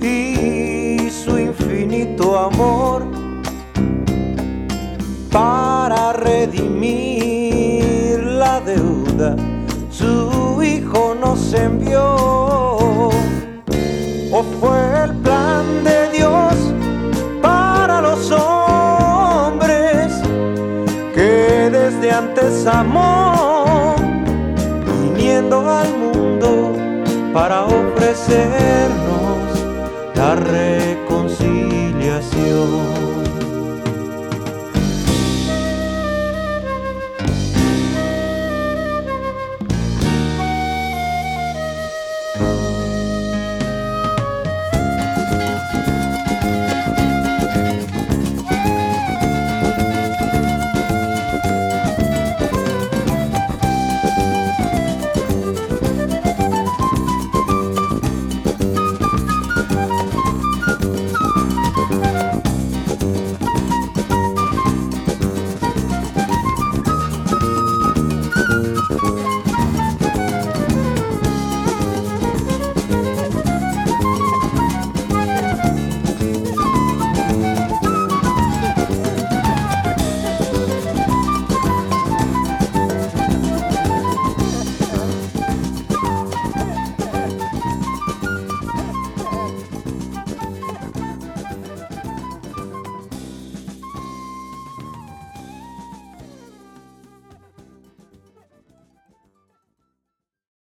y su infinito amor para redimir la deuda. Su Hijo nos envió. ¿O fue el plan de Dios para los hombres que desde antes amó, ofrecernos la reconciliación?